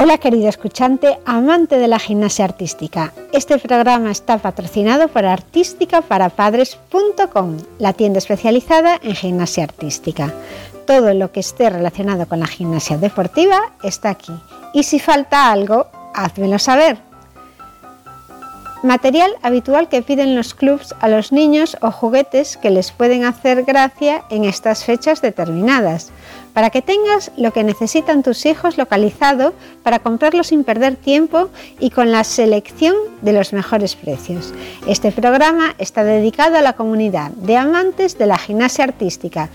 Hola querido escuchante, amante de la gimnasia artística. Este programa está patrocinado por artísticaparapadres.com, la tienda especializada en gimnasia artística. Todo lo que esté relacionado con la gimnasia deportiva está aquí. Y si falta algo, házmelo saber. Material habitual que piden los clubs a los niños o juguetes que les pueden hacer gracia en estas fechas determinadas para que tengas lo que necesitan tus hijos localizado para comprarlo sin perder tiempo y con la selección de los mejores precios. Este programa está dedicado a la comunidad de amantes de la gimnasia artística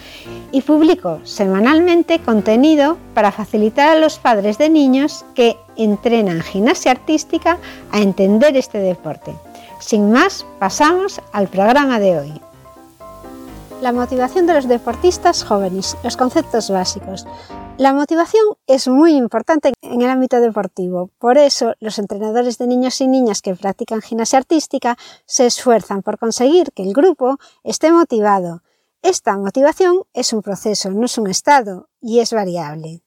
y publico semanalmente contenido para facilitar a los padres de niños que entrenan gimnasia artística a entender este deporte. Sin más, pasamos al programa de hoy. La motivación de los deportistas jóvenes, los conceptos básicos. La motivación es muy importante en el ámbito deportivo, por eso los entrenadores de niños y niñas que practican gimnasia artística se esfuerzan por conseguir que el grupo esté motivado. Esta motivación es un proceso, no es un estado, y es variable.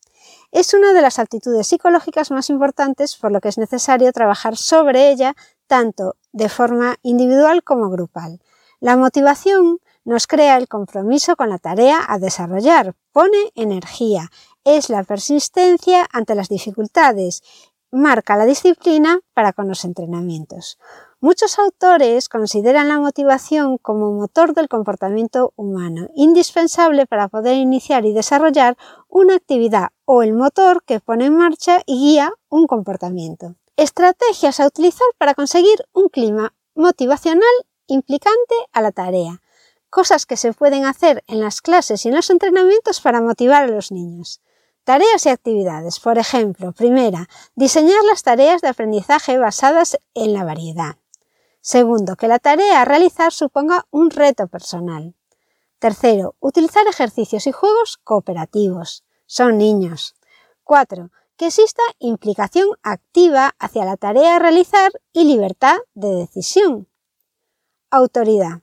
Es una de las actitudes psicológicas más importantes por lo que es necesario trabajar sobre ella tanto de forma individual como grupal. La motivación nos crea el compromiso con la tarea a desarrollar, pone energía, es la persistencia ante las dificultades, marca la disciplina para con los entrenamientos. Muchos autores consideran la motivación como motor del comportamiento humano, indispensable para poder iniciar y desarrollar una actividad o el motor que pone en marcha y guía un comportamiento. Estrategias a utilizar para conseguir un clima motivacional implicante a la tarea cosas que se pueden hacer en las clases y en los entrenamientos para motivar a los niños. Tareas y actividades. Por ejemplo, primera, diseñar las tareas de aprendizaje basadas en la variedad. Segundo, que la tarea a realizar suponga un reto personal. Tercero, utilizar ejercicios y juegos cooperativos. Son niños. Cuatro, que exista implicación activa hacia la tarea a realizar y libertad de decisión. Autoridad.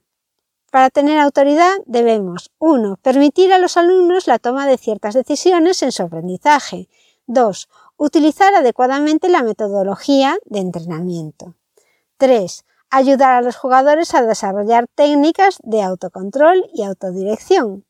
Para tener autoridad debemos 1. Permitir a los alumnos la toma de ciertas decisiones en su aprendizaje. 2. Utilizar adecuadamente la metodología de entrenamiento. 3. Ayudar a los jugadores a desarrollar técnicas de autocontrol y autodirección.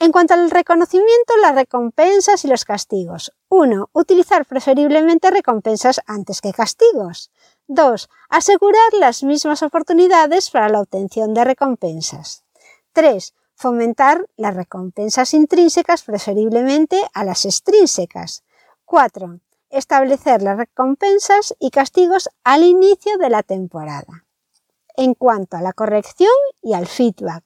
En cuanto al reconocimiento, las recompensas y los castigos. 1. Utilizar preferiblemente recompensas antes que castigos. 2. Asegurar las mismas oportunidades para la obtención de recompensas. 3. Fomentar las recompensas intrínsecas preferiblemente a las extrínsecas. 4. Establecer las recompensas y castigos al inicio de la temporada. En cuanto a la corrección y al feedback.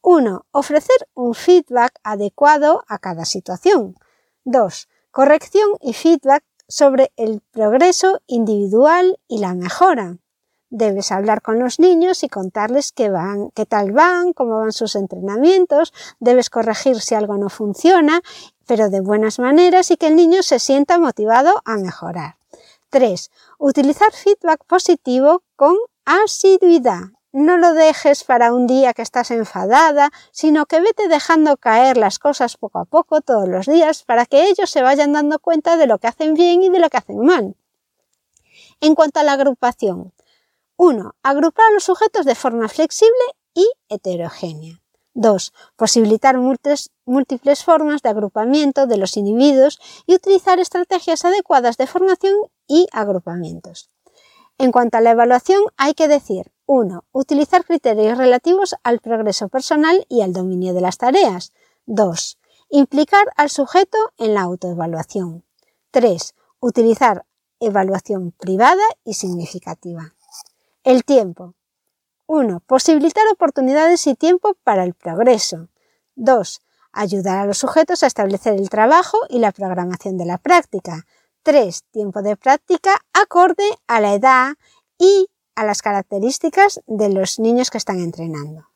1. Ofrecer un feedback adecuado a cada situación. 2. Corrección y feedback sobre el progreso individual y la mejora. Debes hablar con los niños y contarles qué van, qué tal van, cómo van sus entrenamientos, debes corregir si algo no funciona, pero de buenas maneras y que el niño se sienta motivado a mejorar. 3. Utilizar feedback positivo con asiduidad. No lo dejes para un día que estás enfadada, sino que vete dejando caer las cosas poco a poco todos los días para que ellos se vayan dando cuenta de lo que hacen bien y de lo que hacen mal. En cuanto a la agrupación. 1. Agrupar a los sujetos de forma flexible y heterogénea. 2. Posibilitar múltiples formas de agrupamiento de los individuos y utilizar estrategias adecuadas de formación y agrupamientos. En cuanto a la evaluación, hay que decir 1. Utilizar criterios relativos al progreso personal y al dominio de las tareas. 2. Implicar al sujeto en la autoevaluación. 3. Utilizar evaluación privada y significativa. El tiempo. 1. Posibilitar oportunidades y tiempo para el progreso. 2. Ayudar a los sujetos a establecer el trabajo y la programación de la práctica. 3. Tiempo de práctica acorde a la edad y a las características de los niños que están entrenando.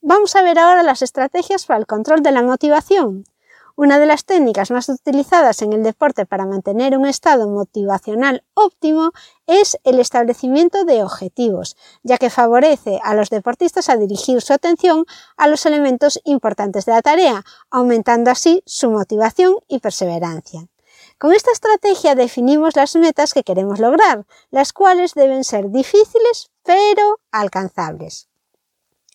Vamos a ver ahora las estrategias para el control de la motivación. Una de las técnicas más utilizadas en el deporte para mantener un estado motivacional óptimo es el establecimiento de objetivos, ya que favorece a los deportistas a dirigir su atención a los elementos importantes de la tarea, aumentando así su motivación y perseverancia. Con esta estrategia definimos las metas que queremos lograr, las cuales deben ser difíciles pero alcanzables.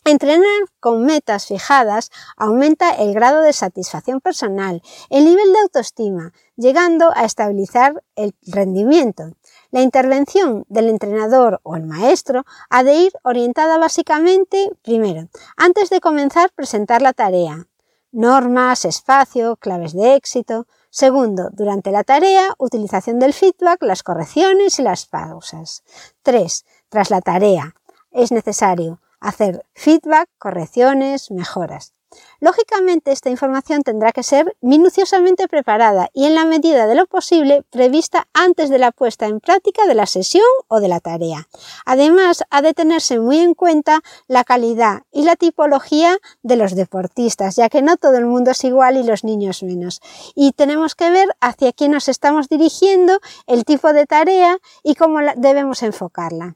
Entrenar con metas fijadas aumenta el grado de satisfacción personal, el nivel de autoestima, llegando a estabilizar el rendimiento. La intervención del entrenador o el maestro ha de ir orientada básicamente, primero, antes de comenzar, presentar la tarea, normas, espacio, claves de éxito. Segundo, durante la tarea, utilización del feedback, las correcciones y las pausas. Tres, tras la tarea, es necesario hacer feedback, correcciones, mejoras. Lógicamente, esta información tendrá que ser minuciosamente preparada y en la medida de lo posible prevista antes de la puesta en práctica de la sesión o de la tarea. Además, ha de tenerse muy en cuenta la calidad y la tipología de los deportistas, ya que no todo el mundo es igual y los niños menos. Y tenemos que ver hacia quién nos estamos dirigiendo, el tipo de tarea y cómo debemos enfocarla.